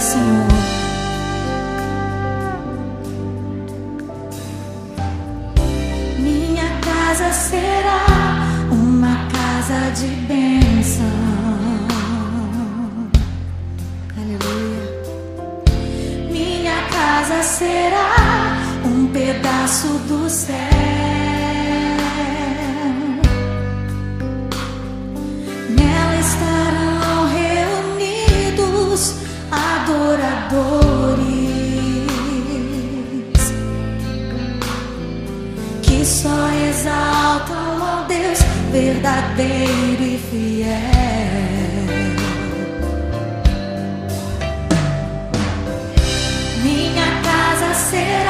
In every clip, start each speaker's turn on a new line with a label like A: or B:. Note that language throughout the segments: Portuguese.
A: Senhor. minha casa será uma casa de bênção. Aleluia. Minha casa será um pedaço do céu. Nela estará. adoradores que só exaltam ao Deus verdadeiro e fiel. Minha casa será.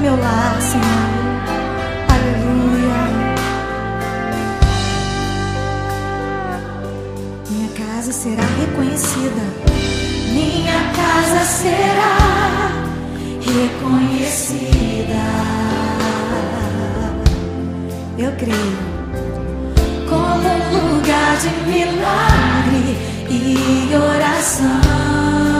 A: meu lar, Senhor. Aleluia. Minha casa será reconhecida. Minha casa será reconhecida. Eu creio. Como um lugar de milagre e oração.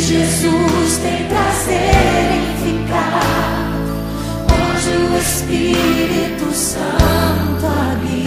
A: Jesus tem prazer em ficar onde o Espírito Santo habita.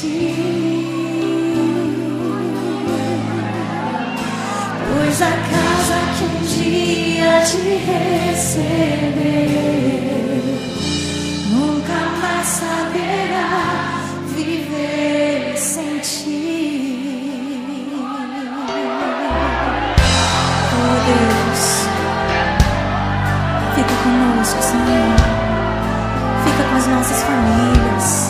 A: Pois a casa que um dia te receber nunca mais saberá viver sem ti. Oh Deus, fica conosco, Senhor. Fica com as nossas famílias.